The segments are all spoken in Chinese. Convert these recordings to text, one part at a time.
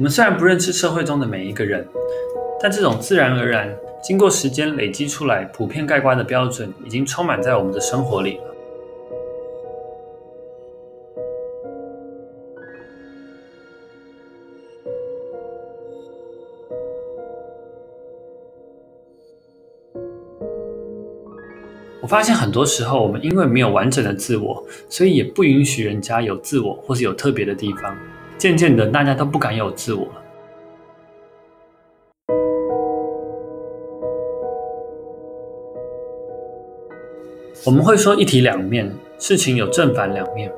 我们虽然不认识社会中的每一个人，但这种自然而然、经过时间累积出来、普遍概括的标准，已经充满在我们的生活里了。我发现很多时候，我们因为没有完整的自我，所以也不允许人家有自我，或是有特别的地方。渐渐的，大家都不敢有自我了。我们会说一体两面，事情有正反两面，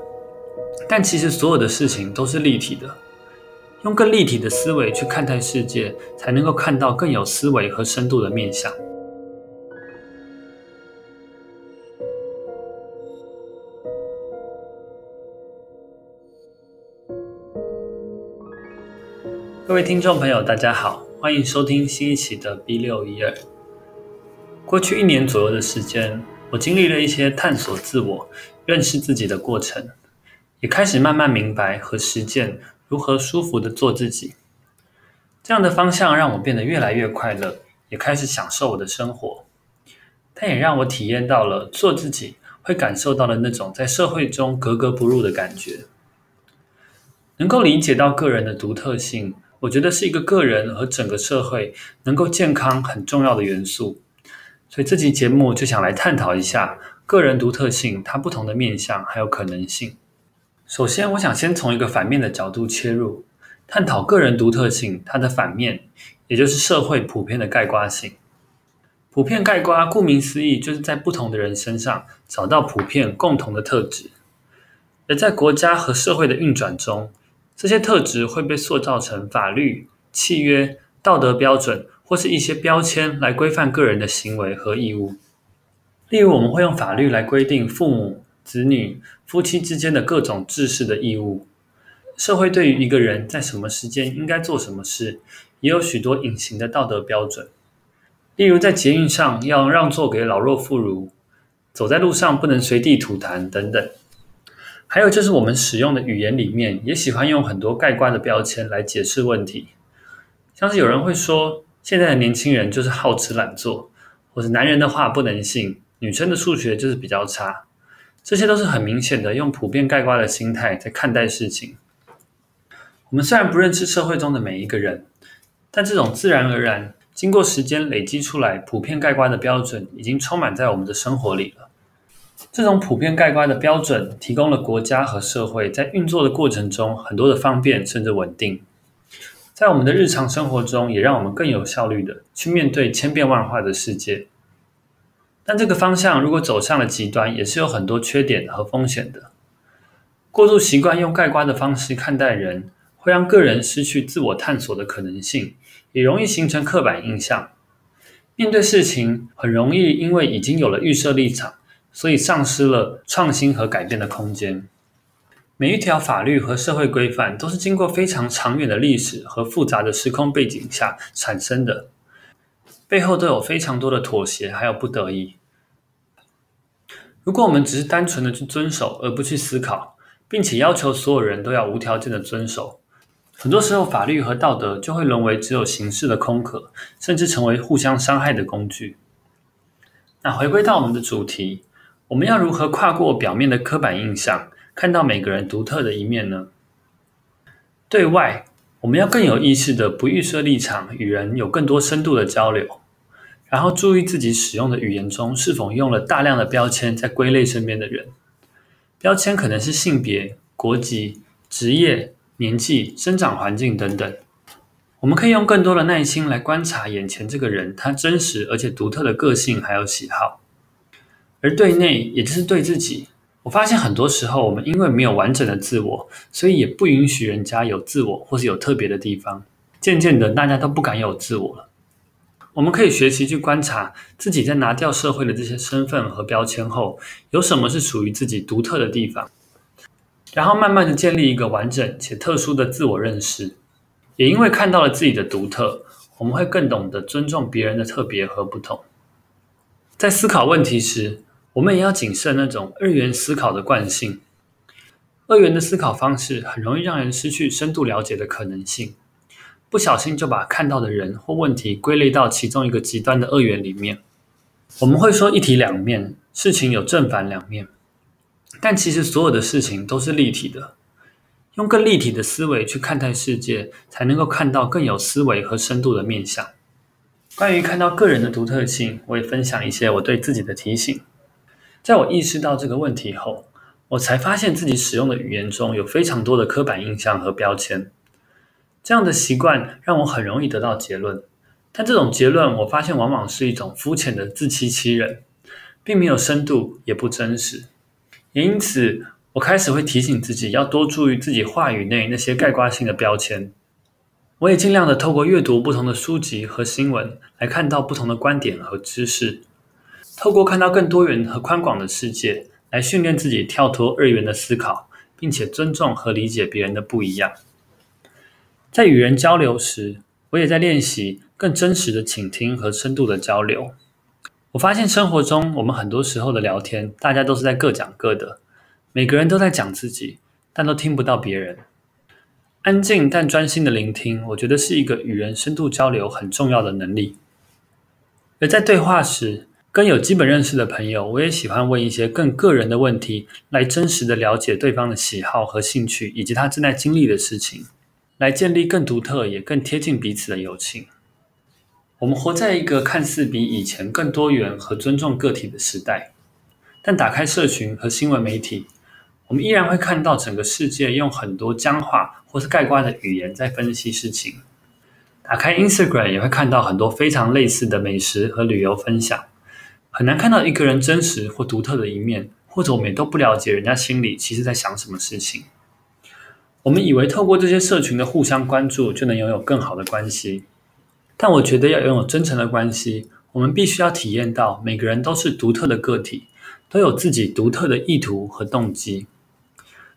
但其实所有的事情都是立体的。用更立体的思维去看待世界，才能够看到更有思维和深度的面向。各位听众朋友，大家好，欢迎收听新一期的 B 六一二。过去一年左右的时间，我经历了一些探索自我、认识自己的过程，也开始慢慢明白和实践如何舒服地做自己。这样的方向让我变得越来越快乐，也开始享受我的生活。但也让我体验到了做自己会感受到的那种在社会中格格不入的感觉。能够理解到个人的独特性。我觉得是一个个人和整个社会能够健康很重要的元素，所以这期节目就想来探讨一下个人独特性，它不同的面向还有可能性。首先，我想先从一个反面的角度切入，探讨个人独特性它的反面，也就是社会普遍的概括性。普遍概括，顾名思义，就是在不同的人身上找到普遍共同的特质，而在国家和社会的运转中，这些特质会被塑造成法律、契约、道德标准，或是一些标签来规范个人的行为和义务。例如，我们会用法律来规定父母、子女、夫妻之间的各种制式的义务。社会对于一个人在什么时间应该做什么事，也有许多隐形的道德标准。例如，在捷运上要让座给老弱妇孺，走在路上不能随地吐痰等等。还有就是我们使用的语言里面，也喜欢用很多盖棺的标签来解释问题，像是有人会说，现在的年轻人就是好吃懒做，或者男人的话不能信，女生的数学就是比较差，这些都是很明显的用普遍盖棺的心态在看待事情。我们虽然不认识社会中的每一个人，但这种自然而然、经过时间累积出来、普遍盖棺的标准，已经充满在我们的生活里了。这种普遍盖棺的标准，提供了国家和社会在运作的过程中很多的方便甚至稳定，在我们的日常生活中，也让我们更有效率的去面对千变万化的世界。但这个方向如果走向了极端，也是有很多缺点和风险的。过度习惯用盖棺的方式看待人，会让个人失去自我探索的可能性，也容易形成刻板印象。面对事情，很容易因为已经有了预设立场。所以丧失了创新和改变的空间。每一条法律和社会规范都是经过非常长远的历史和复杂的时空背景下产生的，背后都有非常多的妥协，还有不得已。如果我们只是单纯的去遵守，而不去思考，并且要求所有人都要无条件的遵守，很多时候法律和道德就会沦为只有形式的空壳，甚至成为互相伤害的工具。那回归到我们的主题。我们要如何跨过表面的刻板印象，看到每个人独特的一面呢？对外，我们要更有意识的不预设立场，与人有更多深度的交流，然后注意自己使用的语言中是否用了大量的标签在归类身边的人。标签可能是性别、国籍、职业、年纪、生长环境等等。我们可以用更多的耐心来观察眼前这个人，他真实而且独特的个性还有喜好。而对内，也就是对自己，我发现很多时候，我们因为没有完整的自我，所以也不允许人家有自我，或是有特别的地方。渐渐的，大家都不敢有自我了。我们可以学习去观察自己，在拿掉社会的这些身份和标签后，有什么是属于自己独特的地方，然后慢慢的建立一个完整且特殊的自我认识。也因为看到了自己的独特，我们会更懂得尊重别人的特别和不同。在思考问题时，我们也要谨慎那种二元思考的惯性。二元的思考方式很容易让人失去深度了解的可能性。不小心就把看到的人或问题归类到其中一个极端的二元里面。我们会说一体两面，事情有正反两面，但其实所有的事情都是立体的。用更立体的思维去看待世界，才能够看到更有思维和深度的面向。关于看到个人的独特性，我也分享一些我对自己的提醒。在我意识到这个问题后，我才发现自己使用的语言中有非常多的刻板印象和标签。这样的习惯让我很容易得到结论，但这种结论我发现往往是一种肤浅的自欺欺人，并没有深度，也不真实。也因此，我开始会提醒自己要多注意自己话语内那些概括性的标签。我也尽量的透过阅读不同的书籍和新闻，来看到不同的观点和知识。透过看到更多元和宽广的世界，来训练自己跳脱二元的思考，并且尊重和理解别人的不一样。在与人交流时，我也在练习更真实的倾听和深度的交流。我发现生活中，我们很多时候的聊天，大家都是在各讲各的，每个人都在讲自己，但都听不到别人。安静但专心的聆听，我觉得是一个与人深度交流很重要的能力。而在对话时，跟有基本认识的朋友，我也喜欢问一些更个人的问题，来真实的了解对方的喜好和兴趣，以及他正在经历的事情，来建立更独特也更贴近彼此的友情。我们活在一个看似比以前更多元和尊重个体的时代，但打开社群和新闻媒体，我们依然会看到整个世界用很多僵化或是盖棺的语言在分析事情。打开 Instagram 也会看到很多非常类似的美食和旅游分享。很难看到一个人真实或独特的一面，或者我们也都不了解人家心里其实在想什么事情。我们以为透过这些社群的互相关注就能拥有更好的关系，但我觉得要拥有真诚的关系，我们必须要体验到每个人都是独特的个体，都有自己独特的意图和动机。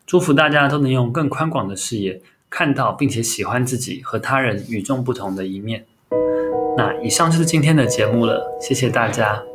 祝福大家都能用更宽广的视野看到并且喜欢自己和他人与众不同的一面。那以上就是今天的节目了，谢谢大家。